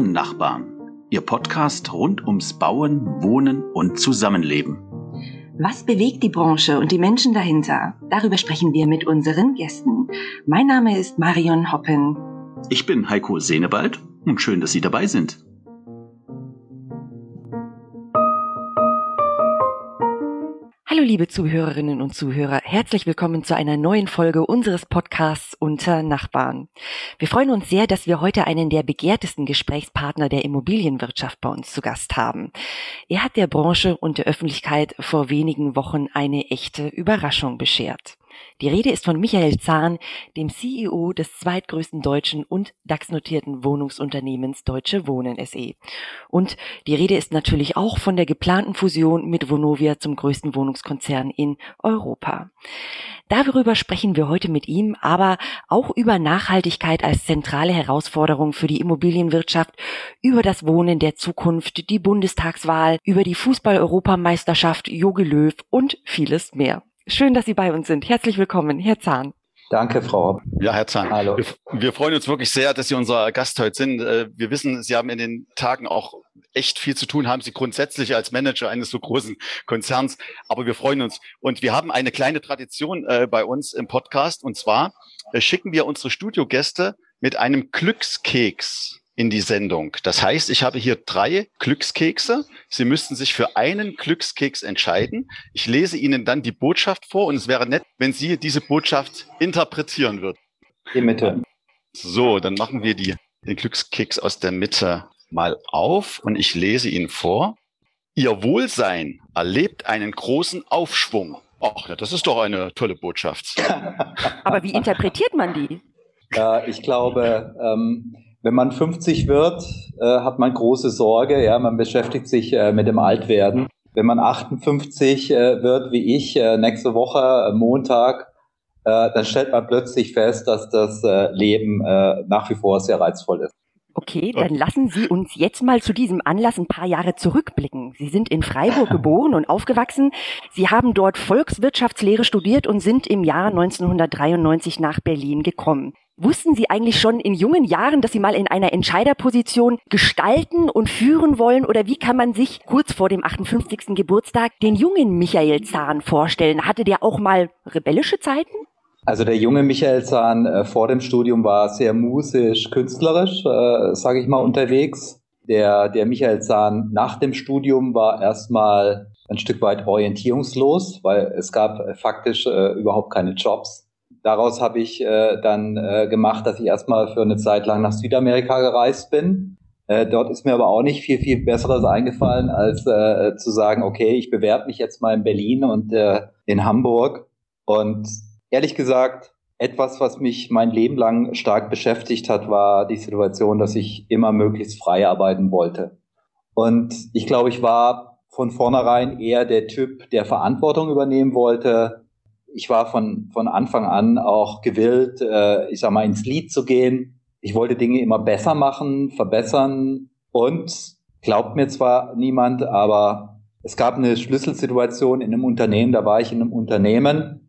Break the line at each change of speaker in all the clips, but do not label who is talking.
Nachbarn. Ihr Podcast rund ums Bauen, Wohnen und Zusammenleben.
Was bewegt die Branche und die Menschen dahinter? Darüber sprechen wir mit unseren Gästen. Mein Name ist Marion Hoppen.
Ich bin Heiko Senewald und schön, dass Sie dabei sind.
Hallo liebe Zuhörerinnen und Zuhörer, herzlich willkommen zu einer neuen Folge unseres Podcasts Unter Nachbarn. Wir freuen uns sehr, dass wir heute einen der begehrtesten Gesprächspartner der Immobilienwirtschaft bei uns zu Gast haben. Er hat der Branche und der Öffentlichkeit vor wenigen Wochen eine echte Überraschung beschert. Die Rede ist von Michael Zahn, dem CEO des zweitgrößten deutschen und DAX-notierten Wohnungsunternehmens Deutsche Wohnen SE. Und die Rede ist natürlich auch von der geplanten Fusion mit Vonovia zum größten Wohnungskonzern in Europa. Darüber sprechen wir heute mit ihm, aber auch über Nachhaltigkeit als zentrale Herausforderung für die Immobilienwirtschaft, über das Wohnen der Zukunft, die Bundestagswahl, über die Fußball-Europameisterschaft, Jogi Löw und vieles mehr. Schön, dass Sie bei uns sind. Herzlich willkommen, Herr Zahn.
Danke, Frau.
Ja, Herr Zahn. Hallo. Wir, wir, freuen uns wirklich sehr, dass Sie unser Gast heute sind. Äh, wir wissen, Sie haben in den Tagen auch echt viel zu tun, haben Sie grundsätzlich als Manager eines so großen Konzerns. Aber wir freuen uns. Und wir haben eine kleine Tradition äh, bei uns im Podcast. Und zwar äh, schicken wir unsere Studiogäste mit einem Glückskeks in die Sendung. Das heißt, ich habe hier drei Glückskekse. Sie müssten sich für einen Glückskeks entscheiden. Ich lese Ihnen dann die Botschaft vor und es wäre nett, wenn Sie diese Botschaft interpretieren würden.
Die Mitte.
So, dann machen wir die, den Glückskeks aus der Mitte mal auf und ich lese ihn vor. Ihr Wohlsein erlebt einen großen Aufschwung. Ach, ja, das ist doch eine tolle Botschaft.
Aber wie interpretiert man die?
Ja, ich glaube, ähm, wenn man 50 wird, äh, hat man große Sorge. Ja, man beschäftigt sich äh, mit dem Altwerden. Wenn man 58 äh, wird, wie ich, äh, nächste Woche, äh, Montag, äh, dann stellt man plötzlich fest, dass das Leben nach wie vor sehr reizvoll ist.
Okay, dann lassen Sie uns jetzt mal zu diesem Anlass ein paar Jahre zurückblicken. Sie sind in Freiburg geboren und aufgewachsen. Sie haben dort Volkswirtschaftslehre studiert und sind im Jahr 1993 nach Berlin gekommen. Wussten Sie eigentlich schon in jungen Jahren, dass Sie mal in einer Entscheiderposition gestalten und führen wollen? Oder wie kann man sich kurz vor dem 58. Geburtstag den jungen Michael Zahn vorstellen? Hatte der auch mal rebellische Zeiten?
Also der junge Michael Zahn äh, vor dem Studium war sehr musisch, künstlerisch, äh, sage ich mal, unterwegs. Der, der Michael Zahn nach dem Studium war erstmal ein Stück weit orientierungslos, weil es gab äh, faktisch äh, überhaupt keine Jobs daraus habe ich äh, dann äh, gemacht, dass ich erstmal für eine Zeit lang nach Südamerika gereist bin. Dort ist mir aber auch nicht viel, viel Besseres eingefallen, als zu sagen, okay, ich bewerbe mich jetzt mal in Berlin und in Hamburg. Und ehrlich gesagt, etwas, was mich mein Leben lang stark beschäftigt hat, war die Situation, dass ich immer möglichst frei arbeiten wollte. Und ich glaube, ich war von vornherein eher der Typ, der Verantwortung übernehmen wollte, ich war von, von Anfang an auch gewillt, äh, ich sag mal, ins Lied zu gehen. Ich wollte Dinge immer besser machen, verbessern und glaubt mir zwar niemand, aber es gab eine Schlüsselsituation in einem Unternehmen, da war ich in einem Unternehmen,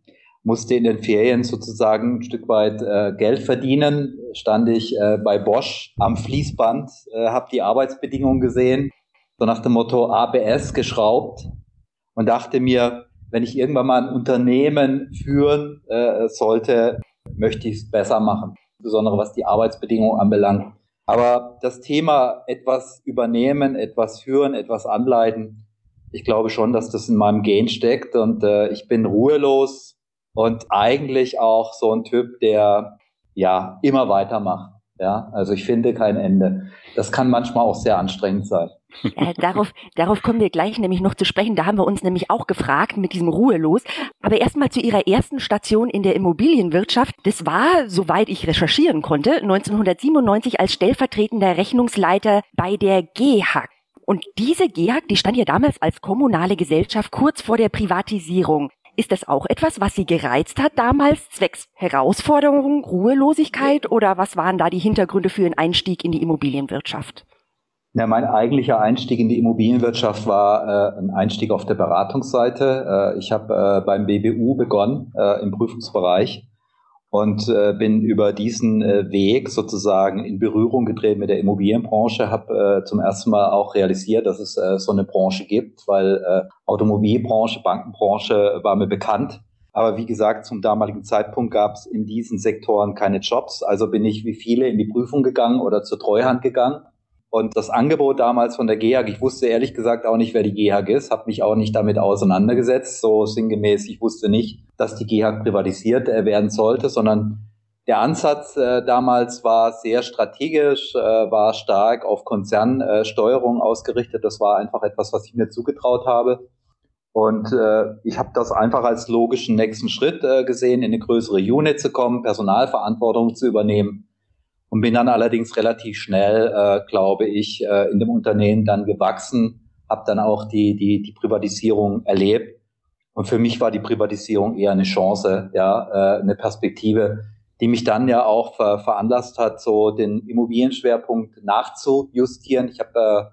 musste in den Ferien sozusagen ein Stück weit äh, Geld verdienen, stand ich äh, bei Bosch am Fließband, äh, habe die Arbeitsbedingungen gesehen, so nach dem Motto ABS geschraubt und dachte mir, wenn ich irgendwann mal ein Unternehmen führen äh, sollte, möchte ich es besser machen, insbesondere was die Arbeitsbedingungen anbelangt. Aber das Thema etwas übernehmen, etwas führen, etwas anleiten, ich glaube schon, dass das in meinem Gen steckt. Und äh, ich bin ruhelos und eigentlich auch so ein Typ, der ja immer weitermacht. Ja, also ich finde kein Ende. Das kann manchmal auch sehr anstrengend sein.
Äh, darauf, darauf kommen wir gleich nämlich noch zu sprechen. Da haben wir uns nämlich auch gefragt mit diesem Ruhe los. Aber erstmal zu Ihrer ersten Station in der Immobilienwirtschaft. Das war, soweit ich recherchieren konnte, 1997 als stellvertretender Rechnungsleiter bei der GHAG. Und diese GHAG, die stand ja damals als kommunale Gesellschaft kurz vor der Privatisierung. Ist das auch etwas, was Sie gereizt hat damals, zwecks Herausforderungen, Ruhelosigkeit oder was waren da die Hintergründe für den Einstieg in die Immobilienwirtschaft?
Ja, mein eigentlicher Einstieg in die Immobilienwirtschaft war äh, ein Einstieg auf der Beratungsseite. Äh, ich habe äh, beim BBU begonnen äh, im Prüfungsbereich und äh, bin über diesen äh, Weg sozusagen in Berührung getreten mit der Immobilienbranche, habe äh, zum ersten Mal auch realisiert, dass es äh, so eine Branche gibt, weil äh, Automobilbranche, Bankenbranche war mir bekannt. Aber wie gesagt, zum damaligen Zeitpunkt gab es in diesen Sektoren keine Jobs. Also bin ich wie viele in die Prüfung gegangen oder zur Treuhand gegangen. Und das Angebot damals von der GEHAG, ich wusste ehrlich gesagt auch nicht, wer die GEHAG ist, habe mich auch nicht damit auseinandergesetzt. So sinngemäß, ich wusste nicht, dass die GEHAG privatisiert äh, werden sollte, sondern der Ansatz äh, damals war sehr strategisch, äh, war stark auf Konzernsteuerung äh, ausgerichtet. Das war einfach etwas, was ich mir zugetraut habe. Und äh, ich habe das einfach als logischen nächsten Schritt äh, gesehen, in eine größere Unit zu kommen, Personalverantwortung zu übernehmen. Und bin dann allerdings relativ schnell, äh, glaube ich, äh, in dem Unternehmen dann gewachsen, habe dann auch die, die, die Privatisierung erlebt und für mich war die Privatisierung eher eine Chance, ja, äh, eine Perspektive, die mich dann ja auch ver veranlasst hat, so den Immobilienschwerpunkt nachzujustieren. Ich habe, äh,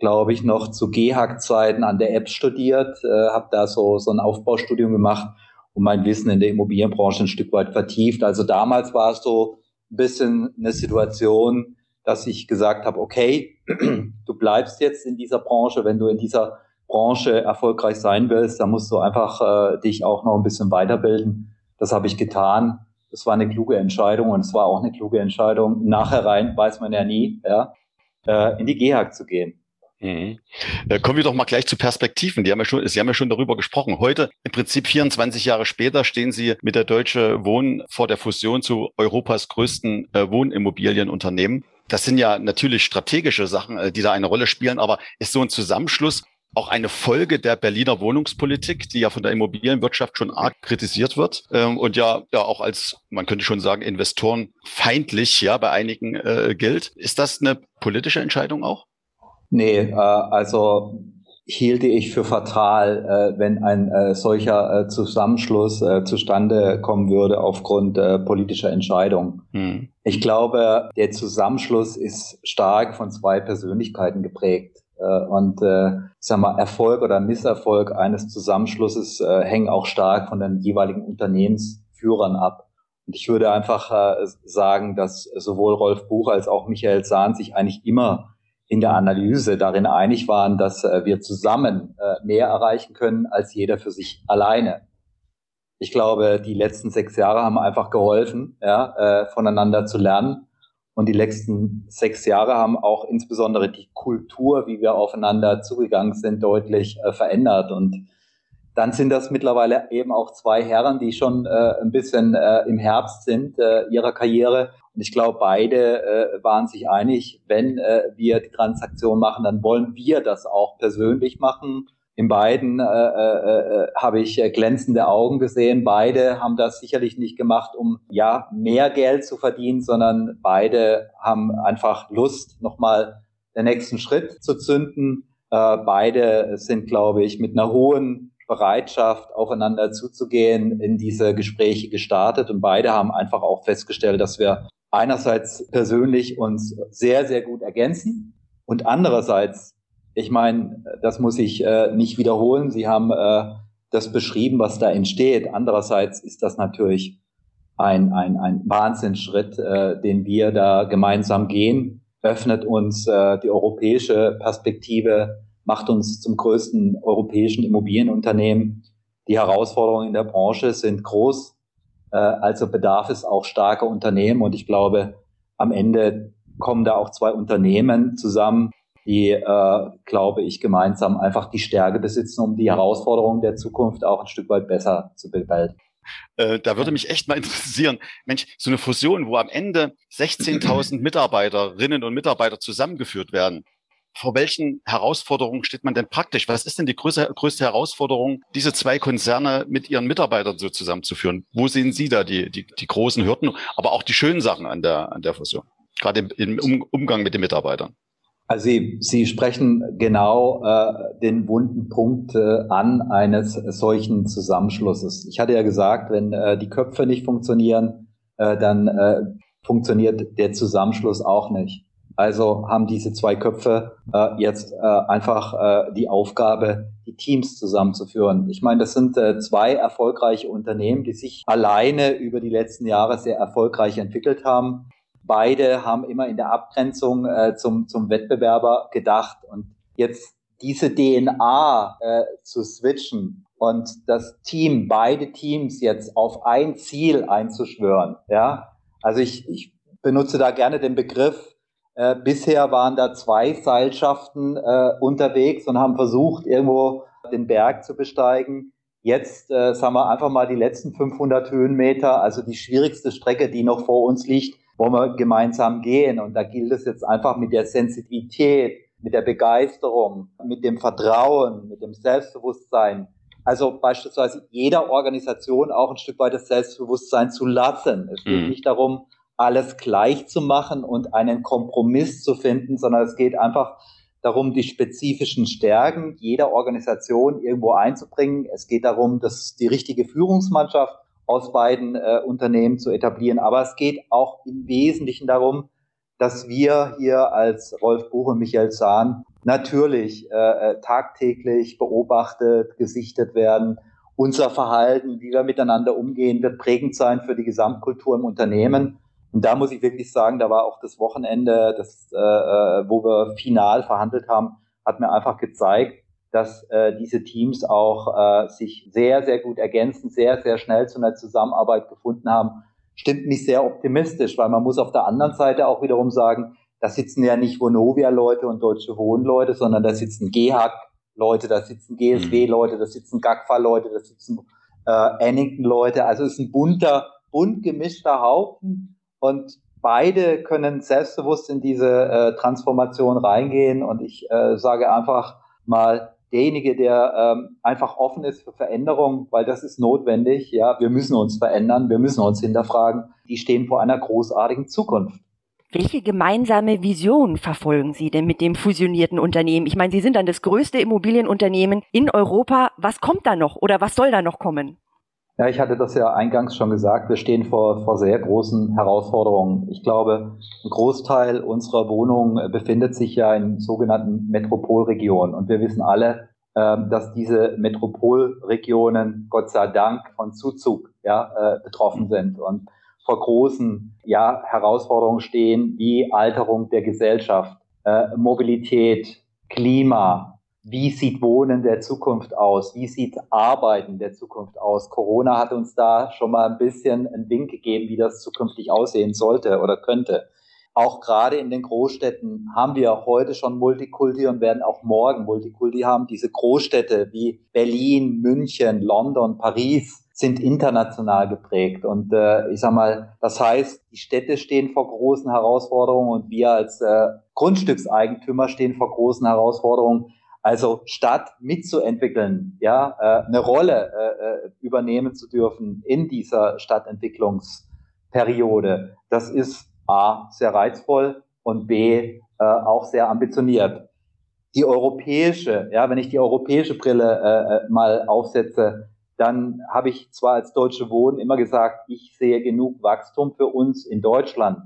glaube ich, noch zu GHAG-Zeiten an der App studiert, äh, habe da so, so ein Aufbaustudium gemacht und mein Wissen in der Immobilienbranche ein Stück weit vertieft. Also damals war es so ein bisschen eine Situation, dass ich gesagt habe, okay, du bleibst jetzt in dieser Branche, wenn du in dieser Branche erfolgreich sein willst, dann musst du einfach äh, dich auch noch ein bisschen weiterbilden. Das habe ich getan. Das war eine kluge Entscheidung und es war auch eine kluge Entscheidung. Nachher rein weiß man ja nie, ja, äh, in die GEHAG zu gehen.
Mhm. Äh, kommen wir doch mal gleich zu Perspektiven. Die haben ja schon, Sie haben ja schon darüber gesprochen. Heute, im Prinzip 24 Jahre später, stehen Sie mit der Deutsche Wohnen vor der Fusion zu Europas größten äh, Wohnimmobilienunternehmen. Das sind ja natürlich strategische Sachen, äh, die da eine Rolle spielen, aber ist so ein Zusammenschluss auch eine Folge der Berliner Wohnungspolitik, die ja von der Immobilienwirtschaft schon arg kritisiert wird ähm, und ja, ja auch als, man könnte schon sagen, Investoren feindlich ja bei einigen äh, gilt. Ist das eine politische Entscheidung auch?
Nee, äh, also hielte ich für fatal, äh, wenn ein äh, solcher äh, Zusammenschluss äh, zustande kommen würde aufgrund äh, politischer Entscheidungen. Hm. Ich glaube, der Zusammenschluss ist stark von zwei Persönlichkeiten geprägt. Äh, und äh, sag mal, Erfolg oder Misserfolg eines Zusammenschlusses äh, hängen auch stark von den jeweiligen Unternehmensführern ab. Und ich würde einfach äh, sagen, dass sowohl Rolf Buch als auch Michael Sahn sich eigentlich immer in der Analyse darin einig waren, dass äh, wir zusammen äh, mehr erreichen können als jeder für sich alleine. Ich glaube, die letzten sechs Jahre haben einfach geholfen, ja, äh, voneinander zu lernen und die letzten sechs Jahre haben auch insbesondere die Kultur, wie wir aufeinander zugegangen sind, deutlich äh, verändert. Und dann sind das mittlerweile eben auch zwei Herren, die schon äh, ein bisschen äh, im Herbst sind ihrer Karriere. Und ich glaube, beide äh, waren sich einig, wenn äh, wir die Transaktion machen, dann wollen wir das auch persönlich machen in beiden äh, äh, äh, habe ich äh, glänzende Augen gesehen. Beide haben das sicherlich nicht gemacht, um ja mehr Geld zu verdienen, sondern beide haben einfach Lust, nochmal den nächsten Schritt zu zünden. Äh, beide sind, glaube ich, mit einer hohen Bereitschaft, aufeinander zuzugehen, in diese Gespräche gestartet. Und beide haben einfach auch festgestellt, dass wir einerseits persönlich uns sehr, sehr gut ergänzen und andererseits ich meine, das muss ich äh, nicht wiederholen. Sie haben äh, das beschrieben, was da entsteht. Andererseits ist das natürlich ein, ein, ein Wahnsinnsschritt, äh, den wir da gemeinsam gehen, öffnet uns äh, die europäische Perspektive, macht uns zum größten europäischen Immobilienunternehmen. Die Herausforderungen in der Branche sind groß, also bedarf es auch starker Unternehmen. Und ich glaube, am Ende kommen da auch zwei Unternehmen zusammen, die, äh, glaube ich, gemeinsam einfach die Stärke besitzen, um die Herausforderungen der Zukunft auch ein Stück weit besser zu bewältigen.
Äh, da würde mich echt mal interessieren, Mensch, so eine Fusion, wo am Ende 16.000 Mitarbeiterinnen und Mitarbeiter zusammengeführt werden. Vor welchen Herausforderungen steht man denn praktisch? Was ist denn die größte, größte Herausforderung, diese zwei Konzerne mit ihren Mitarbeitern so zusammenzuführen? Wo sehen Sie da die, die, die großen Hürden, aber auch die schönen Sachen an der, an der Fusion? Gerade im, im Umgang mit den Mitarbeitern.
Also Sie, Sie sprechen genau äh, den wunden Punkt äh, an eines solchen Zusammenschlusses. Ich hatte ja gesagt, wenn äh, die Köpfe nicht funktionieren, äh, dann äh, funktioniert der Zusammenschluss auch nicht. Also haben diese zwei Köpfe äh, jetzt äh, einfach äh, die Aufgabe, die Teams zusammenzuführen. Ich meine, das sind äh, zwei erfolgreiche Unternehmen, die sich alleine über die letzten Jahre sehr erfolgreich entwickelt haben. Beide haben immer in der Abgrenzung äh, zum, zum Wettbewerber gedacht und jetzt diese DNA äh, zu switchen und das Team, beide Teams jetzt auf ein Ziel einzuschwören. Ja, also ich, ich benutze da gerne den Begriff. Äh, bisher waren da zwei Seilschaften äh, unterwegs und haben versucht, irgendwo den Berg zu besteigen. Jetzt äh, sagen wir einfach mal die letzten 500 Höhenmeter, also die schwierigste Strecke, die noch vor uns liegt, wollen wir gemeinsam gehen. Und da gilt es jetzt einfach mit der Sensitivität, mit der Begeisterung, mit dem Vertrauen, mit dem Selbstbewusstsein, also beispielsweise jeder Organisation auch ein Stück weit das Selbstbewusstsein zu lassen. Es geht mhm. nicht darum, alles gleich zu machen und einen Kompromiss zu finden, sondern es geht einfach darum, die spezifischen Stärken jeder Organisation irgendwo einzubringen. Es geht darum, dass die richtige Führungsmannschaft aus beiden äh, Unternehmen zu etablieren. Aber es geht auch im Wesentlichen darum, dass wir hier als Rolf Buch und Michael Zahn natürlich äh, äh, tagtäglich beobachtet, gesichtet werden. Unser Verhalten, wie wir miteinander umgehen, wird prägend sein für die Gesamtkultur im Unternehmen. Und da muss ich wirklich sagen, da war auch das Wochenende, das, äh, äh wo wir final verhandelt haben, hat mir einfach gezeigt, dass äh, diese Teams auch äh, sich sehr, sehr gut ergänzen, sehr, sehr schnell zu einer Zusammenarbeit gefunden haben. Stimmt mich sehr optimistisch, weil man muss auf der anderen Seite auch wiederum sagen, da sitzen ja nicht Vonovia-Leute und Deutsche Wohnen-Leute, sondern da sitzen GEHAG-Leute, da sitzen GSW-Leute, da sitzen GAGFA-Leute, da sitzen äh, Annington-Leute. Also es ist ein bunter, bunt gemischter Haufen und beide können selbstbewusst in diese äh, Transformation reingehen und ich äh, sage einfach mal, derjenige, der ähm, einfach offen ist für Veränderung, weil das ist notwendig. Ja, wir müssen uns verändern, wir müssen uns hinterfragen. Die stehen vor einer großartigen Zukunft.
Welche gemeinsame Vision verfolgen Sie denn mit dem fusionierten Unternehmen? Ich meine, Sie sind dann das größte Immobilienunternehmen in Europa. Was kommt da noch oder was soll da noch kommen?
Ja, ich hatte das ja eingangs schon gesagt. Wir stehen vor, vor sehr großen Herausforderungen. Ich glaube, ein Großteil unserer Wohnungen befindet sich ja in sogenannten Metropolregionen. Und wir wissen alle, ähm, dass diese Metropolregionen Gott sei Dank von Zuzug ja, äh, betroffen sind. Und vor großen ja, Herausforderungen stehen, wie Alterung der Gesellschaft, äh, Mobilität, Klima, wie sieht Wohnen der Zukunft aus, wie sieht Arbeiten der Zukunft aus. Corona hat uns da schon mal ein bisschen einen Wink gegeben, wie das zukünftig aussehen sollte oder könnte. Auch gerade in den Großstädten haben wir heute schon Multikulti und werden auch morgen Multikulti haben. Diese Großstädte wie Berlin, München, London, Paris, sind international geprägt. Und äh, ich sag mal, das heißt, die Städte stehen vor großen Herausforderungen und wir als äh, Grundstückseigentümer stehen vor großen Herausforderungen. Also Stadt mitzuentwickeln, ja, äh, eine Rolle äh, äh übernehmen zu dürfen in dieser Stadtentwicklungsperiode, das ist A, sehr reizvoll und B, äh, auch sehr ambitioniert. Die europäische, ja, wenn ich die europäische Brille äh, äh mal aufsetze, dann habe ich zwar als Deutsche Wohnen immer gesagt, ich sehe genug Wachstum für uns in Deutschland.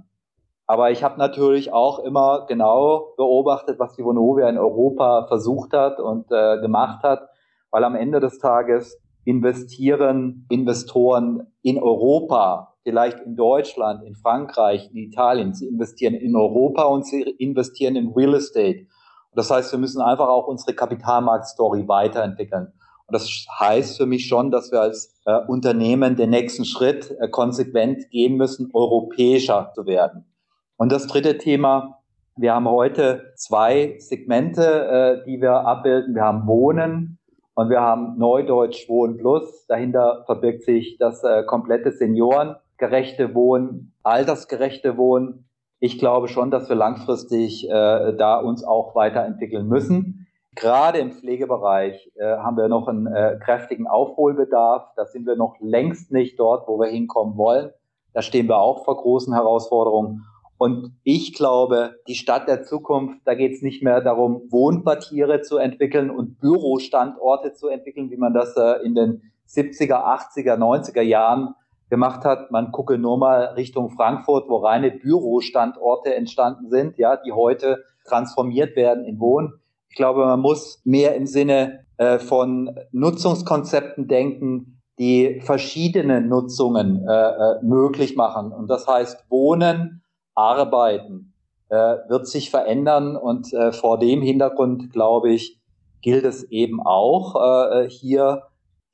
Aber ich habe natürlich auch immer genau beobachtet, was die Vonovia in Europa versucht hat und äh, gemacht hat, weil am Ende des Tages investieren Investoren in Europa, vielleicht in Deutschland, in Frankreich, in Italien. Sie investieren in Europa und sie investieren in Real Estate. Und das heißt, wir müssen einfach auch unsere Kapitalmarktstory weiterentwickeln. Und das heißt für mich schon, dass wir als äh, Unternehmen den nächsten Schritt äh, konsequent gehen müssen, europäischer zu werden. Und das dritte Thema, wir haben heute zwei Segmente, äh, die wir abbilden. Wir haben Wohnen und wir haben Neudeutsch Wohnen Plus. Dahinter verbirgt sich das äh, komplette seniorengerechte Wohnen, altersgerechte Wohnen. Ich glaube schon, dass wir langfristig äh, da uns auch weiterentwickeln müssen. Gerade im Pflegebereich äh, haben wir noch einen äh, kräftigen Aufholbedarf. Da sind wir noch längst nicht dort, wo wir hinkommen wollen. Da stehen wir auch vor großen Herausforderungen. Und ich glaube, die Stadt der Zukunft, da geht es nicht mehr darum, Wohnquartiere zu entwickeln und Bürostandorte zu entwickeln, wie man das äh, in den 70er, 80er, 90er Jahren gemacht hat. Man gucke nur mal Richtung Frankfurt, wo reine Bürostandorte entstanden sind, ja, die heute transformiert werden in Wohn. Ich glaube, man muss mehr im Sinne äh, von Nutzungskonzepten denken, die verschiedene Nutzungen äh, äh, möglich machen. Und das heißt, Wohnen, Arbeiten äh, wird sich verändern. Und äh, vor dem Hintergrund, glaube ich, gilt es eben auch äh, hier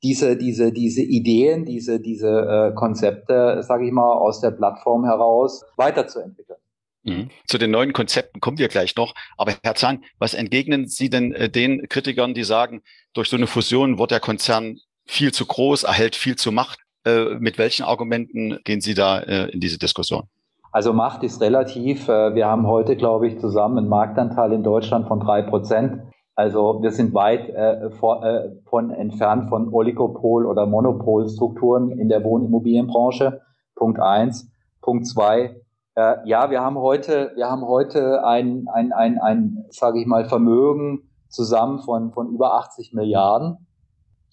diese, diese, diese Ideen, diese, diese äh, Konzepte, sage ich mal, aus der Plattform heraus weiterzuentwickeln.
Mhm. Zu den neuen Konzepten kommen wir gleich noch. Aber Herr Zahn, was entgegnen Sie denn äh, den Kritikern, die sagen, durch so eine Fusion wird der Konzern viel zu groß, erhält viel zu Macht? Äh, mit welchen Argumenten gehen Sie da äh, in diese Diskussion?
Also Macht ist relativ. Äh, wir haben heute, glaube ich, zusammen einen Marktanteil in Deutschland von drei Prozent. Also wir sind weit äh, vor, äh, von entfernt von Oligopol- oder Monopolstrukturen in der Wohnimmobilienbranche. Punkt eins. Punkt zwei. Äh, ja, wir haben heute, wir haben heute ein, ein, ein, ein sage ich mal, Vermögen zusammen von, von über 80 Milliarden.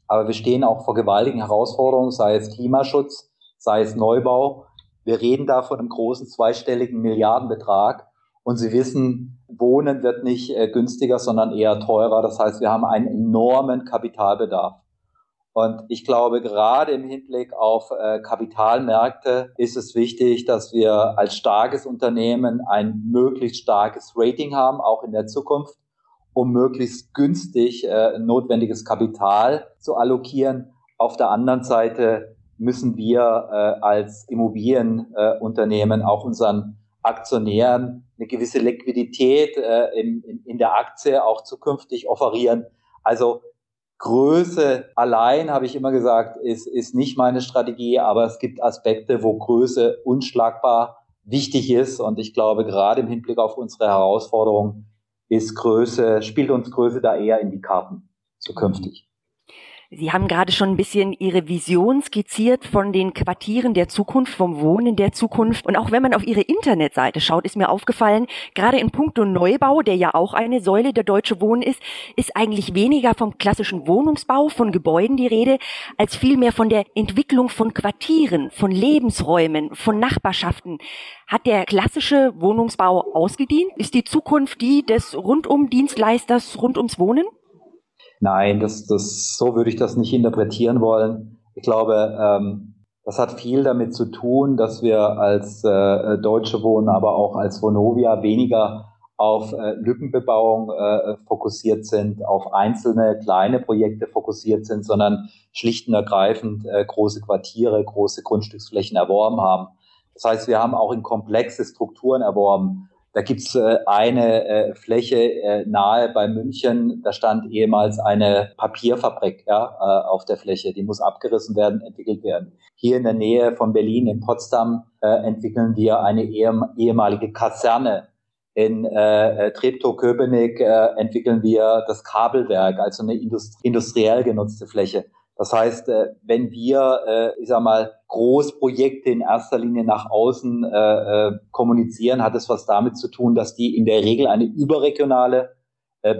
Aber wir stehen auch vor gewaltigen Herausforderungen, sei es Klimaschutz, sei es Neubau. Wir reden da von einem großen zweistelligen Milliardenbetrag. Und Sie wissen, Wohnen wird nicht äh, günstiger, sondern eher teurer. Das heißt, wir haben einen enormen Kapitalbedarf. Und ich glaube, gerade im Hinblick auf äh, Kapitalmärkte ist es wichtig, dass wir als starkes Unternehmen ein möglichst starkes Rating haben, auch in der Zukunft, um möglichst günstig äh, notwendiges Kapital zu allokieren. Auf der anderen Seite müssen wir äh, als Immobilienunternehmen auch unseren Aktionären eine gewisse Liquidität äh, in, in, in der Aktie auch zukünftig offerieren. Also Größe allein, habe ich immer gesagt, ist, ist nicht meine Strategie, aber es gibt Aspekte, wo Größe unschlagbar wichtig ist. Und ich glaube, gerade im Hinblick auf unsere Herausforderungen ist Größe, spielt uns Größe da eher in die Karten zukünftig.
Sie haben gerade schon ein bisschen Ihre Vision skizziert von den Quartieren der Zukunft, vom Wohnen der Zukunft. Und auch wenn man auf Ihre Internetseite schaut, ist mir aufgefallen, gerade in puncto Neubau, der ja auch eine Säule der Deutsche Wohnen ist, ist eigentlich weniger vom klassischen Wohnungsbau, von Gebäuden die Rede, als vielmehr von der Entwicklung von Quartieren, von Lebensräumen, von Nachbarschaften. Hat der klassische Wohnungsbau ausgedient? Ist die Zukunft die des Rundum-Dienstleisters rund ums Wohnen?
Nein, das, das, so würde ich das nicht interpretieren wollen. Ich glaube, ähm, das hat viel damit zu tun, dass wir als äh, Deutsche Wohnen, aber auch als Vonovia weniger auf äh, Lückenbebauung äh, fokussiert sind, auf einzelne kleine Projekte fokussiert sind, sondern schlicht und ergreifend äh, große Quartiere, große Grundstücksflächen erworben haben. Das heißt, wir haben auch in komplexe Strukturen erworben. Da gibt's äh, eine äh, Fläche äh, nahe bei München, da stand ehemals eine Papierfabrik ja, äh, auf der Fläche. Die muss abgerissen werden, entwickelt werden. Hier in der Nähe von Berlin, in Potsdam, äh, entwickeln wir eine ehem ehemalige Kaserne. In äh, äh Treptow-Köpenick äh, entwickeln wir das Kabelwerk, also eine industri industriell genutzte Fläche. Das heißt, äh, wenn wir, äh, ich sag mal, Großprojekte in erster Linie nach außen äh, kommunizieren, hat es was damit zu tun, dass die in der Regel eine überregionale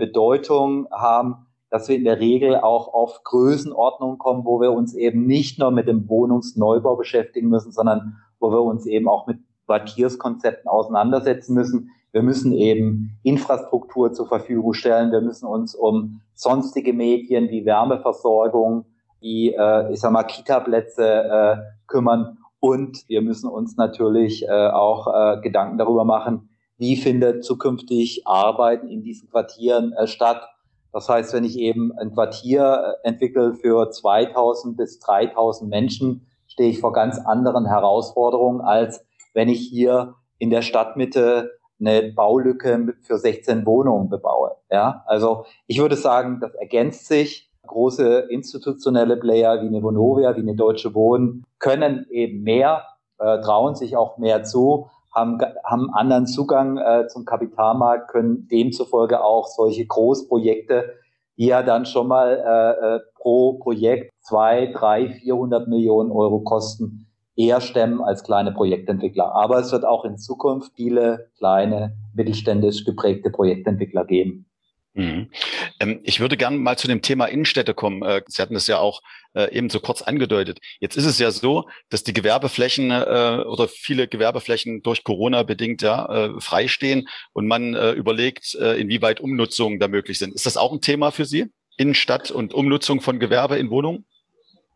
Bedeutung haben, dass wir in der Regel auch auf Größenordnungen kommen, wo wir uns eben nicht nur mit dem Wohnungsneubau beschäftigen müssen, sondern wo wir uns eben auch mit Quartierskonzepten auseinandersetzen müssen. Wir müssen eben Infrastruktur zur Verfügung stellen. Wir müssen uns um sonstige Medien wie Wärmeversorgung, die, äh, ich sag mal, Kita-Plätze äh, kümmern. Und wir müssen uns natürlich äh, auch äh, Gedanken darüber machen, wie findet zukünftig Arbeiten in diesen Quartieren äh, statt. Das heißt, wenn ich eben ein Quartier äh, entwickle für 2000 bis 3000 Menschen, stehe ich vor ganz anderen Herausforderungen, als wenn ich hier in der Stadtmitte eine Baulücke für 16 Wohnungen bebaue. Ja, also ich würde sagen, das ergänzt sich große institutionelle Player wie eine Vonovia, wie eine Deutsche Wohnen können eben mehr, äh, trauen sich auch mehr zu, haben, haben anderen Zugang äh, zum Kapitalmarkt, können demzufolge auch solche Großprojekte, die ja dann schon mal äh, äh pro Projekt zwei, drei, vierhundert Millionen Euro kosten, eher stemmen als kleine Projektentwickler. Aber es wird auch in Zukunft viele kleine, mittelständisch geprägte Projektentwickler geben.
Mhm. Ähm, ich würde gerne mal zu dem Thema Innenstädte kommen. Äh, Sie hatten das ja auch äh, eben so kurz angedeutet. Jetzt ist es ja so, dass die Gewerbeflächen äh, oder viele Gewerbeflächen durch Corona bedingt ja äh, freistehen und man äh, überlegt, äh, inwieweit Umnutzungen da möglich sind. Ist das auch ein Thema für Sie? Innenstadt und Umnutzung von Gewerbe in Wohnungen?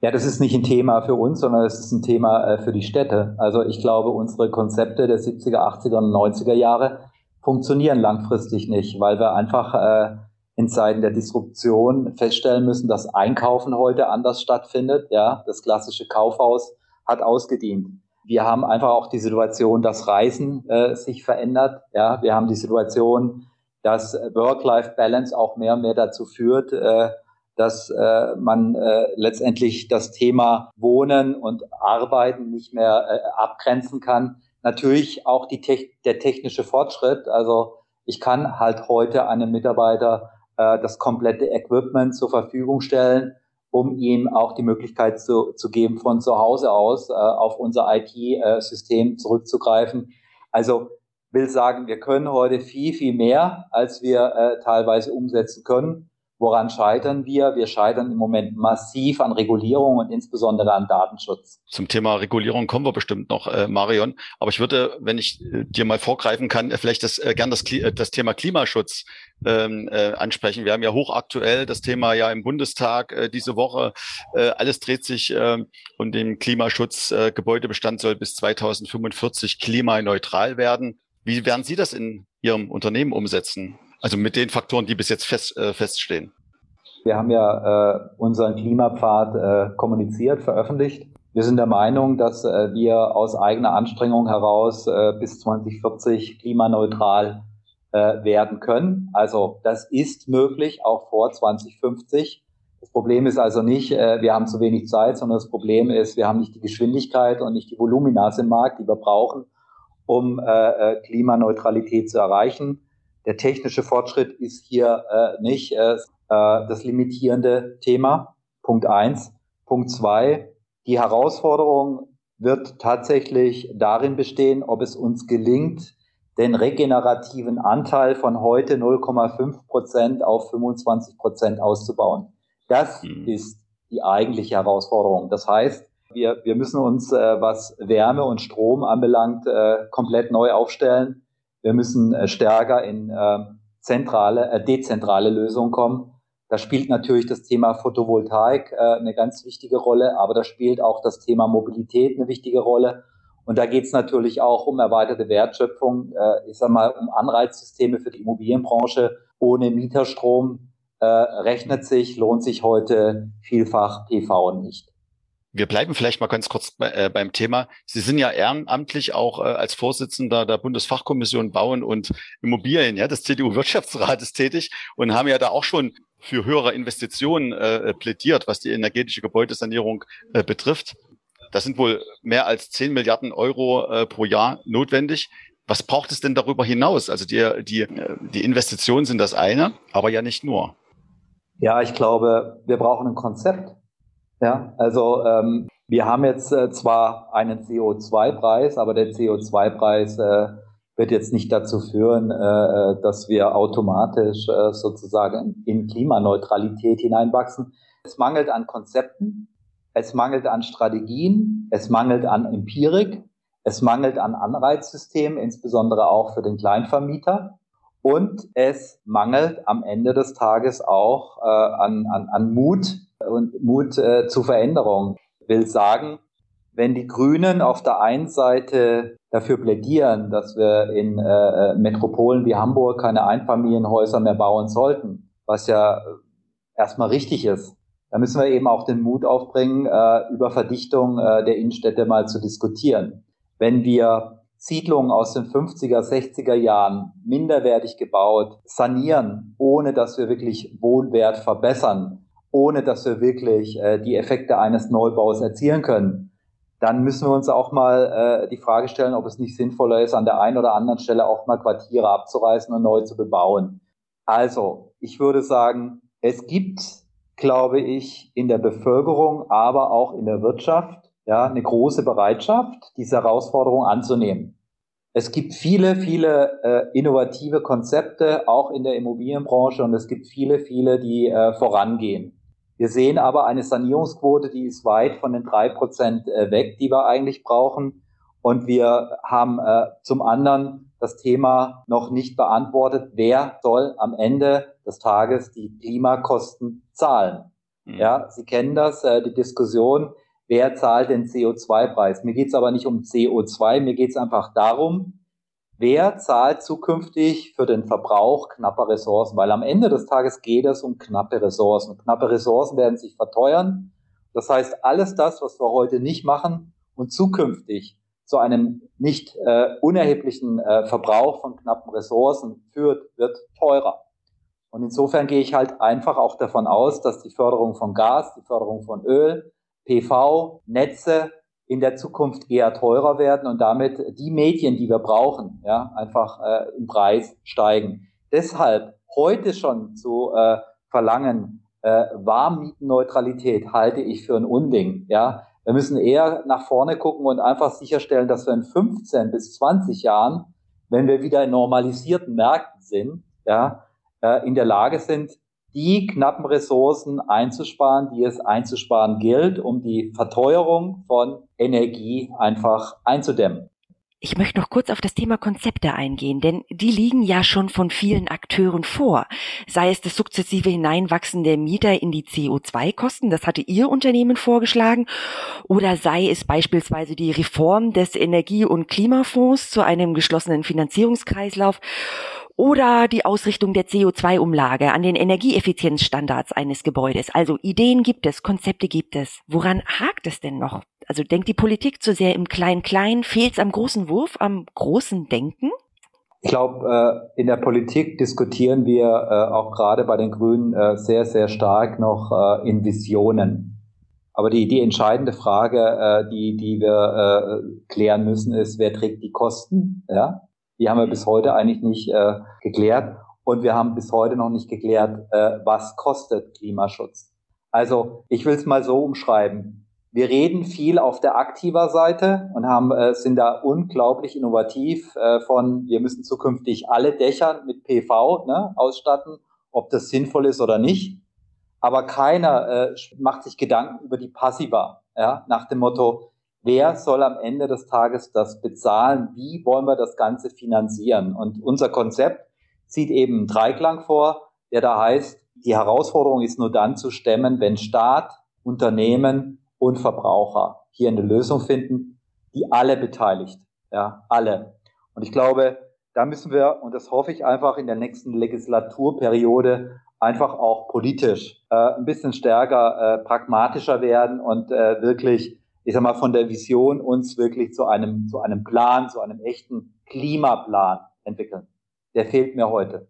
Ja, das ist nicht ein Thema für uns, sondern es ist ein Thema für die Städte. Also ich glaube, unsere Konzepte der 70er, 80er und 90er Jahre funktionieren langfristig nicht, weil wir einfach äh, in Zeiten der Disruption feststellen müssen, dass Einkaufen heute anders stattfindet. Ja, das klassische Kaufhaus hat ausgedient. Wir haben einfach auch die Situation, dass Reisen äh, sich verändert. Ja, wir haben die Situation, dass Work-Life-Balance auch mehr und mehr dazu führt, äh, dass äh, man äh, letztendlich das Thema Wohnen und Arbeiten nicht mehr äh, abgrenzen kann natürlich auch die Te der technische Fortschritt. Also ich kann halt heute einem Mitarbeiter äh, das komplette Equipment zur Verfügung stellen, um ihm auch die Möglichkeit zu, zu geben, von zu Hause aus äh, auf unser IT-System zurückzugreifen. Also will sagen, wir können heute viel, viel mehr, als wir äh, teilweise umsetzen können. Woran scheitern wir? Wir scheitern im Moment massiv an Regulierung und insbesondere an Datenschutz.
Zum Thema Regulierung kommen wir bestimmt noch, äh, Marion. Aber ich würde, wenn ich äh, dir mal vorgreifen kann, äh, vielleicht das, äh, gern das, äh, das Thema Klimaschutz ähm, äh, ansprechen. Wir haben ja hochaktuell das Thema ja im Bundestag äh, diese Woche. Äh, alles dreht sich äh, um den Klimaschutz. Äh, Gebäudebestand soll bis 2045 klimaneutral werden. Wie werden Sie das in Ihrem Unternehmen umsetzen? Also mit den Faktoren, die bis jetzt fest, äh, feststehen.
Wir haben ja äh, unseren Klimapfad äh, kommuniziert, veröffentlicht. Wir sind der Meinung, dass äh, wir aus eigener Anstrengung heraus äh, bis 2040 klimaneutral äh, werden können. Also das ist möglich, auch vor 2050. Das Problem ist also nicht, äh, wir haben zu wenig Zeit, sondern das Problem ist, wir haben nicht die Geschwindigkeit und nicht die Voluminas im Markt, die wir brauchen, um äh, äh Klimaneutralität zu erreichen. Der technische Fortschritt ist hier äh, nicht äh, das limitierende Thema. Punkt eins. Punkt zwei. Die Herausforderung wird tatsächlich darin bestehen, ob es uns gelingt, den regenerativen Anteil von heute 0,5 Prozent auf 25 Prozent auszubauen. Das mhm. ist die eigentliche Herausforderung. Das heißt, wir, wir müssen uns, äh, was Wärme und Strom anbelangt, äh, komplett neu aufstellen. Wir müssen äh, stärker in äh, zentrale, äh, dezentrale Lösungen kommen. Da spielt natürlich das Thema Photovoltaik äh, eine ganz wichtige Rolle, aber da spielt auch das Thema Mobilität eine wichtige Rolle. Und da geht es natürlich auch um erweiterte Wertschöpfung, ich sag mal, um Anreizsysteme für die Immobilienbranche. Ohne Mieterstrom rechnet sich, lohnt sich heute vielfach PV nicht.
Wir bleiben vielleicht mal ganz kurz bei, äh, beim Thema. Sie sind ja ehrenamtlich auch äh, als Vorsitzender der Bundesfachkommission Bauen und Immobilien, ja, des CDU-Wirtschaftsrates tätig und haben ja da auch schon für höhere Investitionen äh, plädiert, was die energetische Gebäudesanierung äh, betrifft. Das sind wohl mehr als 10 Milliarden Euro äh, pro Jahr notwendig. Was braucht es denn darüber hinaus? Also die, die, äh, die Investitionen sind das eine, aber ja nicht nur.
Ja, ich glaube, wir brauchen ein Konzept. Ja, also ähm, wir haben jetzt äh, zwar einen CO2-Preis, aber der CO2-Preis äh, wird jetzt nicht dazu führen, äh, äh, dass wir automatisch äh, sozusagen in Klimaneutralität hineinwachsen. Es mangelt an Konzepten, es mangelt an Strategien, es mangelt an Empirik, es mangelt an Anreizsystemen, insbesondere auch für den Kleinvermieter. Und es mangelt am Ende des Tages auch äh, an, an, an Mut, und Mut äh, zu Veränderung. Will sagen, wenn die Grünen auf der einen Seite dafür plädieren, dass wir in äh, Metropolen wie Hamburg keine Einfamilienhäuser mehr bauen sollten, was ja erstmal richtig ist, dann müssen wir eben auch den Mut aufbringen, äh, über Verdichtung äh, der Innenstädte mal zu diskutieren. Wenn wir Siedlungen aus den 50er, 60er Jahren minderwertig gebaut sanieren, ohne dass wir wirklich Wohnwert verbessern, ohne dass wir wirklich äh, die Effekte eines Neubaus erzielen können, dann müssen wir uns auch mal äh, die Frage stellen, ob es nicht sinnvoller ist, an der einen oder anderen Stelle auch mal Quartiere abzureißen und neu zu bebauen. Also, ich würde sagen, es gibt, glaube ich, in der Bevölkerung, aber auch in der Wirtschaft, ja, eine große Bereitschaft, diese Herausforderung anzunehmen. Es gibt viele, viele äh, innovative Konzepte, auch in der Immobilienbranche, und es gibt viele, viele, die äh, vorangehen. Wir sehen aber eine Sanierungsquote, die ist weit von den drei Prozent äh, weg, die wir eigentlich brauchen. Und wir haben äh, zum anderen das Thema noch nicht beantwortet, wer soll am Ende des Tages die Klimakosten zahlen. Mhm. Ja, Sie kennen das, äh, die Diskussion, wer zahlt den CO2-Preis. Mir geht es aber nicht um CO2, mir geht es einfach darum, wer zahlt zukünftig für den Verbrauch knapper Ressourcen, weil am Ende des Tages geht es um knappe Ressourcen. Knappe Ressourcen werden sich verteuern. Das heißt, alles das, was wir heute nicht machen und zukünftig zu einem nicht äh, unerheblichen äh, Verbrauch von knappen Ressourcen führt, wird teurer. Und insofern gehe ich halt einfach auch davon aus, dass die Förderung von Gas, die Förderung von Öl, PV, Netze in der Zukunft eher teurer werden und damit die Medien, die wir brauchen, ja, einfach äh, im Preis steigen. Deshalb heute schon zu äh, verlangen, äh, Warmmietenneutralität halte ich für ein Unding. Ja, wir müssen eher nach vorne gucken und einfach sicherstellen, dass wir in 15 bis 20 Jahren, wenn wir wieder in normalisierten Märkten sind, ja, äh, in der Lage sind, die knappen Ressourcen einzusparen, die es einzusparen gilt, um die Verteuerung von Energie einfach einzudämmen.
Ich möchte noch kurz auf das Thema Konzepte eingehen, denn die liegen ja schon von vielen Akteuren vor. Sei es das sukzessive Hineinwachsen der Mieter in die CO2-Kosten, das hatte Ihr Unternehmen vorgeschlagen, oder sei es beispielsweise die Reform des Energie- und Klimafonds zu einem geschlossenen Finanzierungskreislauf oder die Ausrichtung der CO2-Umlage an den Energieeffizienzstandards eines Gebäudes. Also Ideen gibt es, Konzepte gibt es. Woran hakt es denn noch? Also denkt die Politik zu sehr im Klein-Klein? Fehlt es am großen Wurf, am großen Denken?
Ich glaube, äh, in der Politik diskutieren wir äh, auch gerade bei den Grünen äh, sehr, sehr stark noch in Visionen. Aber die, die entscheidende Frage, die, die wir klären müssen, ist, wer trägt die Kosten? Ja? Die haben wir bis heute eigentlich nicht äh, geklärt. Und wir haben bis heute noch nicht geklärt, äh, was kostet Klimaschutz. Also ich will es mal so umschreiben. Wir reden viel auf der aktiver Seite und haben, äh, sind da unglaublich innovativ äh, von, wir müssen zukünftig alle Dächer mit PV ne, ausstatten, ob das sinnvoll ist oder nicht. Aber keiner äh, macht sich Gedanken über die Passiva, ja, nach dem Motto, wer soll am Ende des Tages das bezahlen? Wie wollen wir das Ganze finanzieren? Und unser Konzept sieht eben einen Dreiklang vor, der da heißt, die Herausforderung ist nur dann zu stemmen, wenn Staat, Unternehmen und Verbraucher hier eine Lösung finden, die alle beteiligt. Ja, alle. Und ich glaube, da müssen wir, und das hoffe ich einfach in der nächsten Legislaturperiode, einfach auch politisch äh, ein bisschen stärker, äh, pragmatischer werden und äh, wirklich ich sag mal, von der Vision uns wirklich zu einem, zu einem Plan, zu einem echten Klimaplan entwickeln. Der fehlt mir heute.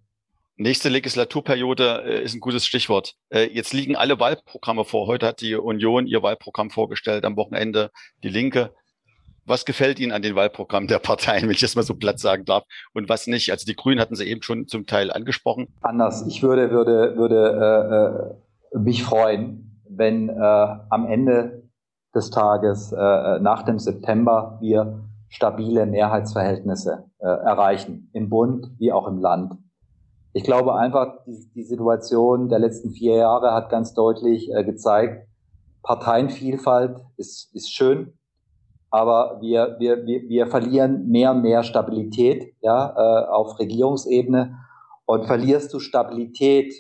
Nächste Legislaturperiode äh, ist ein gutes Stichwort. Äh, jetzt liegen alle Wahlprogramme vor. Heute hat die Union ihr Wahlprogramm vorgestellt, am Wochenende die Linke. Was gefällt Ihnen an den Wahlprogrammen der Parteien, wenn ich das mal so platt sagen darf, und was nicht? Also die Grünen hatten Sie eben schon zum Teil angesprochen.
Anders. Ich würde, würde, würde äh, äh mich freuen, wenn äh, am Ende des Tages äh, nach dem September wir stabile Mehrheitsverhältnisse äh, erreichen, im Bund wie auch im Land. Ich glaube einfach, die, die Situation der letzten vier Jahre hat ganz deutlich äh, gezeigt, Parteienvielfalt ist, ist schön, aber wir, wir, wir, wir verlieren mehr und mehr Stabilität ja, äh, auf Regierungsebene. Und verlierst du Stabilität,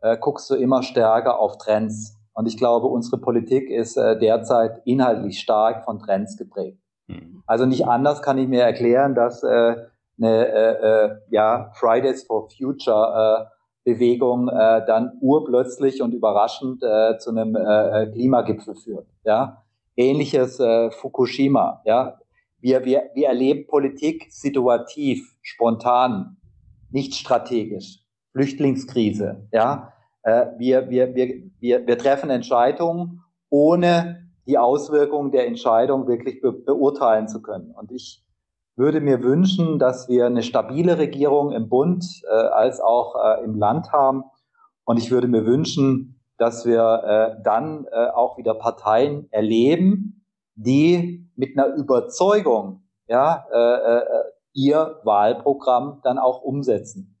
äh, guckst du immer stärker auf Trends. Und ich glaube, unsere Politik ist äh, derzeit inhaltlich stark von Trends geprägt. Mhm. Also nicht anders kann ich mir erklären, dass äh, eine äh, äh, ja, Fridays for Future äh, Bewegung äh, dann urplötzlich und überraschend zu einem Klimagipfel führt. Ja? Ähnliches äh, Fukushima. Ja? Wir, wir, wir erleben Politik situativ, spontan, nicht strategisch. Flüchtlingskrise. Ja? Äh, wir, wir, wir, wir, wir treffen Entscheidungen, ohne die Auswirkungen der Entscheidung wirklich be beurteilen zu können. Und ich würde mir wünschen, dass wir eine stabile Regierung im Bund äh, als auch äh, im Land haben. Und ich würde mir wünschen, dass wir äh, dann äh, auch wieder Parteien erleben, die mit einer Überzeugung ja, äh, äh, ihr Wahlprogramm dann auch umsetzen.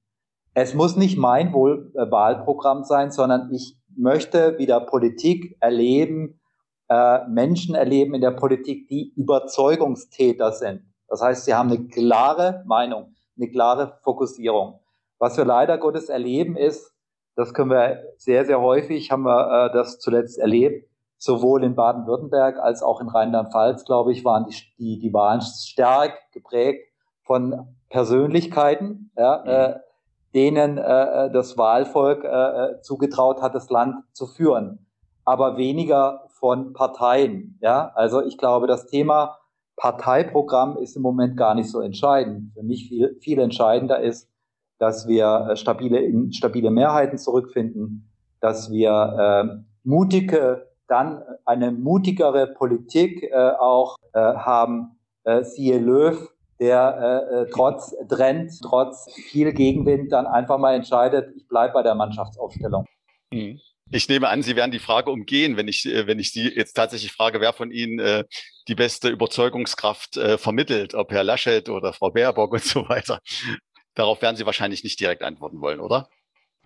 Es muss nicht mein Wohl äh, Wahlprogramm sein, sondern ich möchte wieder Politik erleben, äh, Menschen erleben in der Politik, die Überzeugungstäter sind. Das heißt, sie haben eine klare Meinung, eine klare Fokussierung. Was wir leider Gottes erleben ist, das können wir sehr, sehr häufig, haben wir äh, das zuletzt erlebt, sowohl in Baden-Württemberg als auch in Rheinland-Pfalz, glaube ich, waren die, die, die Wahlen stark geprägt von Persönlichkeiten, ja, mhm. äh, denen äh, das Wahlvolk äh, äh, zugetraut hat, das Land zu führen, aber weniger von Parteien. Ja, also ich glaube, das Thema Parteiprogramm ist im Moment gar nicht so entscheidend. Für mich viel, viel entscheidender ist, dass wir äh, stabile, stabile Mehrheiten zurückfinden, dass wir äh, mutige, dann eine mutigere Politik äh, auch äh, haben. Äh, siehe Löw, der äh, äh, trotz Trend, trotz viel Gegenwind dann einfach mal entscheidet, ich bleibe bei der Mannschaftsaufstellung.
Mhm. Ich nehme an, Sie werden die Frage umgehen, wenn ich, äh, wenn ich Sie jetzt tatsächlich frage, wer von Ihnen äh, die beste Überzeugungskraft äh, vermittelt, ob Herr Laschet oder Frau Baerbock und so weiter. Darauf werden Sie wahrscheinlich nicht direkt antworten wollen, oder?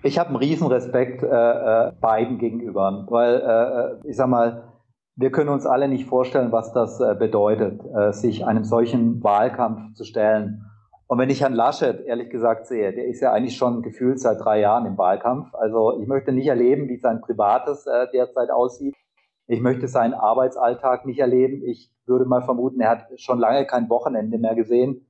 Ich habe einen Riesenrespekt äh, äh, beiden gegenüber, weil ich sag mal, wir können uns alle nicht vorstellen, was das äh, bedeutet, äh, sich einem solchen Wahlkampf zu stellen. Und wenn ich Herrn Laschet ehrlich gesagt sehe, der ist ja eigentlich schon gefühlt seit drei Jahren im Wahlkampf. Also ich möchte nicht erleben, wie sein Privates äh, derzeit aussieht. Ich möchte seinen Arbeitsalltag nicht erleben. Ich würde mal vermuten, er hat schon lange kein Wochenende mehr gesehen.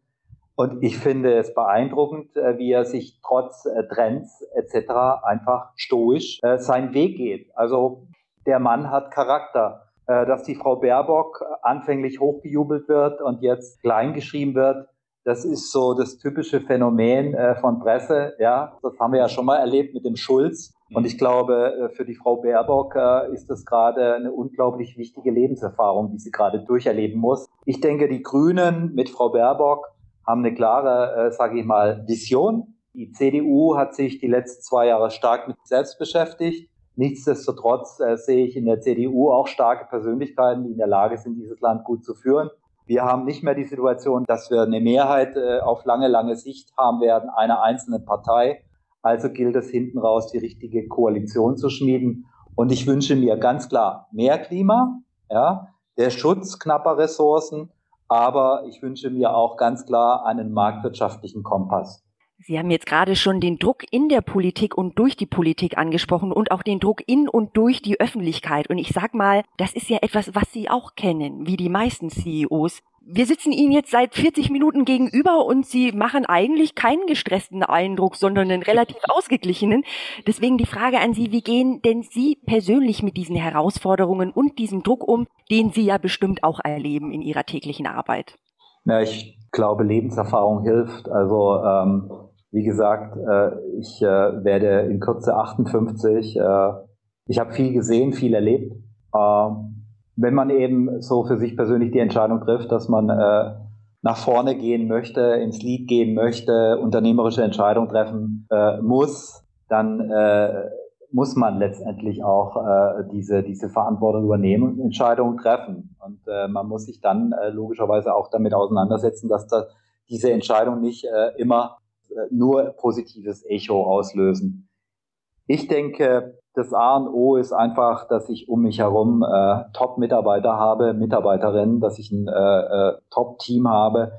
Und ich finde es beeindruckend, wie er sich trotz Trends etc. einfach stoisch seinen Weg geht. Also der Mann hat Charakter. Äh, dass die Frau Baerbock anfänglich hochgejubelt wird und jetzt kleingeschrieben wird. Das ist so das typische Phänomen äh, von Presse. Ja, das haben wir ja schon mal erlebt mit dem Schulz. Und ich glaube, äh, für die Frau Baerbock ist das gerade eine unglaublich wichtige Lebenserfahrung, die sie gerade durcherleben muss. Ich denke, die Grünen mit Frau Baerbock haben eine klare, sage ich mal, Vision. Die CDU hat sich die letzten zwei Jahre stark mit selbst beschäftigt. Nichtsdestotrotz äh, sehe ich in der CDU auch starke Persönlichkeiten, die in der Lage sind, dieses Land gut zu führen. Wir haben nicht mehr die Situation, dass wir eine Mehrheit äh, auf lange, lange Sicht haben werden einer einzelnen Partei. Also gilt es hinten raus, die richtige Koalition zu schmieden. Und ich wünsche mir ganz klar mehr Klima, ja, der Schutz knapper Ressourcen, aber ich wünsche mir auch ganz klar einen marktwirtschaftlichen Kompass.
Sie haben jetzt gerade schon den Druck in der Politik und durch die Politik angesprochen und auch den Druck in und durch die Öffentlichkeit. Und ich sag mal, das ist ja etwas, was Sie auch kennen, wie die meisten CEOs. Wir sitzen Ihnen jetzt seit 40 Minuten gegenüber und Sie machen eigentlich keinen gestressten Eindruck, sondern einen relativ ausgeglichenen. Deswegen die Frage an Sie, wie gehen denn Sie persönlich mit diesen Herausforderungen und diesem Druck um, den Sie ja bestimmt auch erleben in Ihrer täglichen Arbeit?
Ja, ich glaube, Lebenserfahrung hilft. Also ähm, wie gesagt, äh, ich äh, werde in Kürze 58. Äh, ich habe viel gesehen, viel erlebt. Äh, wenn man eben so für sich persönlich die Entscheidung trifft, dass man äh, nach vorne gehen möchte, ins Lied gehen möchte, unternehmerische Entscheidungen treffen äh, muss, dann äh, muss man letztendlich auch äh, diese, diese Verantwortung übernehmen und Entscheidungen treffen. Und äh, man muss sich dann äh, logischerweise auch damit auseinandersetzen, dass da diese Entscheidung nicht äh, immer äh, nur positives Echo auslösen. Ich denke, das A und O ist einfach, dass ich um mich herum äh, Top-Mitarbeiter habe, Mitarbeiterinnen, dass ich ein äh, äh, Top-Team habe.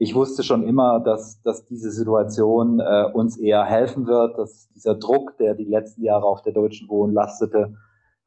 Ich wusste schon immer, dass, dass diese Situation äh, uns eher helfen wird, dass dieser Druck, der die letzten Jahre auf der Deutschen Wohnen lastete,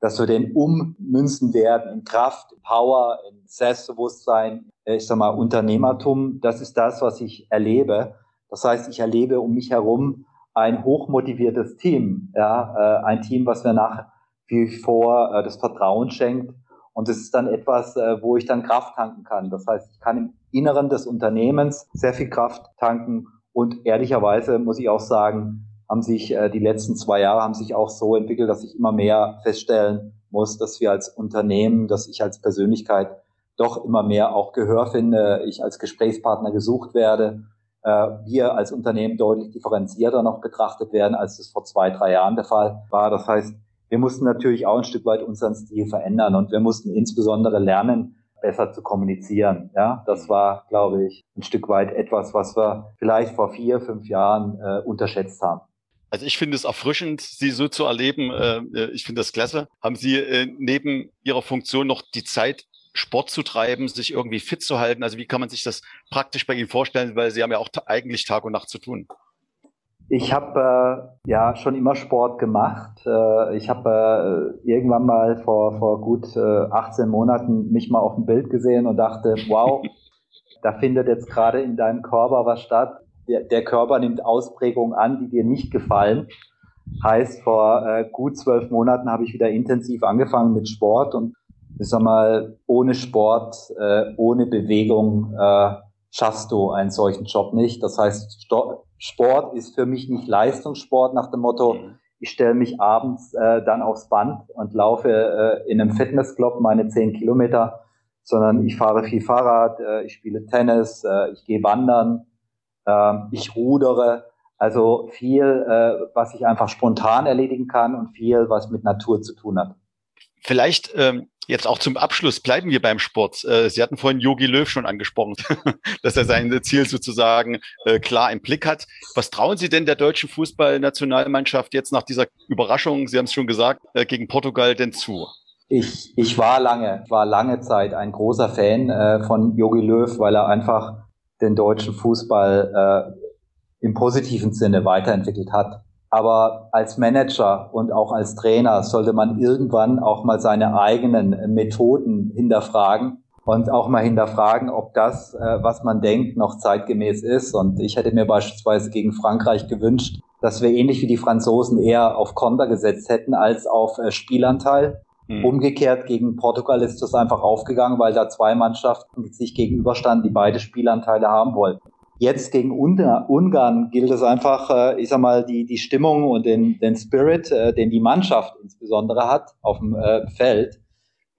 dass wir den ummünzen werden in Kraft, in Power, in Selbstbewusstsein, äh, ich sag mal Unternehmertum. Das ist das, was ich erlebe. Das heißt, ich erlebe um mich herum ein hochmotiviertes Team, ja, äh, ein Team, was mir nach wie vor äh, das Vertrauen schenkt. Und das ist dann etwas, äh, wo ich dann Kraft tanken kann. Das heißt, ich kann im Inneren des Unternehmens sehr viel Kraft tanken. Und ehrlicherweise muss ich auch sagen, haben sich äh, die letzten zwei Jahre haben sich auch so entwickelt, dass ich immer mehr feststellen muss, dass wir als Unternehmen, dass ich als Persönlichkeit doch immer mehr auch Gehör finde, ich als Gesprächspartner gesucht werde äh, wir als Unternehmen deutlich differenzierter noch betrachtet werden, als das vor zwei, drei Jahren der Fall war. Das heißt, wir mussten natürlich auch ein Stück weit unseren Stil verändern und wir mussten insbesondere lernen, besser zu kommunizieren. Ja, das war, glaube ich, ein Stück weit etwas, was wir vielleicht vor vier, fünf Jahren äh, unterschätzt haben.
Also ich finde es erfrischend, Sie so zu erleben. Äh, ich finde das klasse. Haben Sie äh, neben Ihrer Funktion noch die Zeit, Sport zu treiben, sich irgendwie fit zu halten? Also wie kann man sich das praktisch bei Ihnen vorstellen? Weil Sie haben ja auch eigentlich Tag und Nacht zu tun.
Ich habe äh, ja schon immer Sport gemacht. Äh, ich habe äh, irgendwann mal vor, vor gut äh, 18 Monaten mich mal auf dem Bild gesehen und dachte, wow, da findet jetzt gerade in deinem Körper was statt. Der, der Körper nimmt Ausprägungen an, die dir nicht gefallen. Heißt, vor äh, gut zwölf Monaten habe ich wieder intensiv angefangen mit Sport und ich sag mal, ohne Sport, äh, ohne Bewegung äh, schaffst du einen solchen Job nicht. Das heißt, Sport ist für mich nicht Leistungssport nach dem Motto, mhm. ich stelle mich abends äh, dann aufs Band und laufe äh, in einem Fitnessclub meine zehn Kilometer, sondern ich fahre viel Fahrrad, äh, ich spiele Tennis, äh, ich gehe wandern, äh, ich rudere. Also viel, äh, was ich einfach spontan erledigen kann und viel, was mit Natur zu tun hat.
Vielleicht ähm, Jetzt auch zum Abschluss bleiben wir beim Sport. Äh, Sie hatten vorhin Yogi Löw schon angesprochen, dass er sein Ziel sozusagen äh, klar im Blick hat. Was trauen Sie denn der deutschen Fußballnationalmannschaft jetzt nach dieser Überraschung, Sie haben es schon gesagt, äh, gegen Portugal denn zu?
Ich, ich war lange, war lange Zeit ein großer Fan äh, von Jogi Löw, weil er einfach den deutschen Fußball äh, im positiven Sinne weiterentwickelt hat. Aber als Manager und auch als Trainer sollte man irgendwann auch mal seine eigenen Methoden hinterfragen und auch mal hinterfragen, ob das, äh, was man denkt, noch zeitgemäß ist. Und ich hätte mir beispielsweise gegen Frankreich gewünscht, dass wir ähnlich wie die Franzosen eher auf Konter gesetzt hätten als auf äh, Spielanteil. Hm. Umgekehrt gegen Portugal ist das einfach aufgegangen, weil da zwei Mannschaften sich gegenüberstanden, die beide Spielanteile haben wollten. Jetzt gegen Ungarn gilt es einfach, äh, ich sag mal, die, die Stimmung und den, den Spirit, äh, den die Mannschaft insbesondere hat auf dem äh, Feld,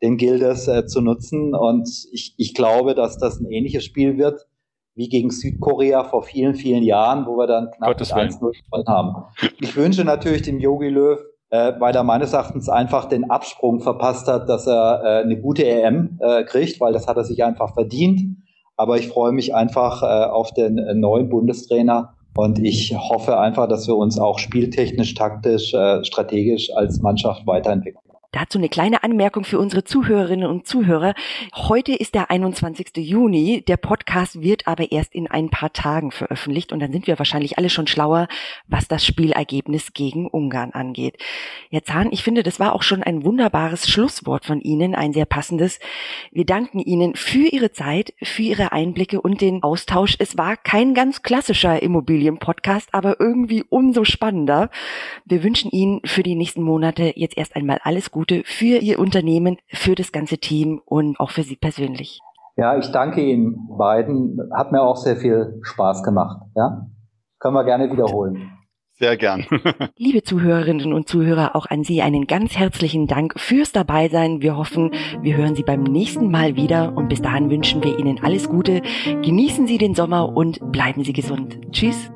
den gilt es zu nutzen. Und ich, ich glaube, dass das ein ähnliches Spiel wird wie gegen Südkorea vor vielen, vielen Jahren, wo wir dann knapp 1-0 gewonnen haben. Ich wünsche natürlich dem Yogi Löw, äh, weil er meines Erachtens einfach den Absprung verpasst hat, dass er äh, eine gute EM äh, kriegt, weil das hat er sich einfach verdient. Aber ich freue mich einfach äh, auf den äh, neuen Bundestrainer und ich hoffe einfach, dass wir uns auch spieltechnisch, taktisch, äh, strategisch als Mannschaft weiterentwickeln.
Dazu eine kleine Anmerkung für unsere Zuhörerinnen und Zuhörer. Heute ist der 21. Juni. Der Podcast wird aber erst in ein paar Tagen veröffentlicht und dann sind wir wahrscheinlich alle schon schlauer, was das Spielergebnis gegen Ungarn angeht. Herr Zahn, ich finde, das war auch schon ein wunderbares Schlusswort von Ihnen, ein sehr passendes. Wir danken Ihnen für Ihre Zeit, für Ihre Einblicke und den Austausch. Es war kein ganz klassischer Immobilienpodcast, aber irgendwie umso spannender. Wir wünschen Ihnen für die nächsten Monate jetzt erst einmal alles Gute Gute für Ihr Unternehmen, für das ganze Team und auch für Sie persönlich.
Ja, ich danke Ihnen beiden. Hat mir auch sehr viel Spaß gemacht. Ja, können wir gerne wiederholen.
Sehr gern.
Liebe Zuhörerinnen und Zuhörer, auch an Sie einen ganz herzlichen Dank fürs Dabeisein. Wir hoffen, wir hören Sie beim nächsten Mal wieder und bis dahin wünschen wir Ihnen alles Gute. Genießen Sie den Sommer und bleiben Sie gesund. Tschüss.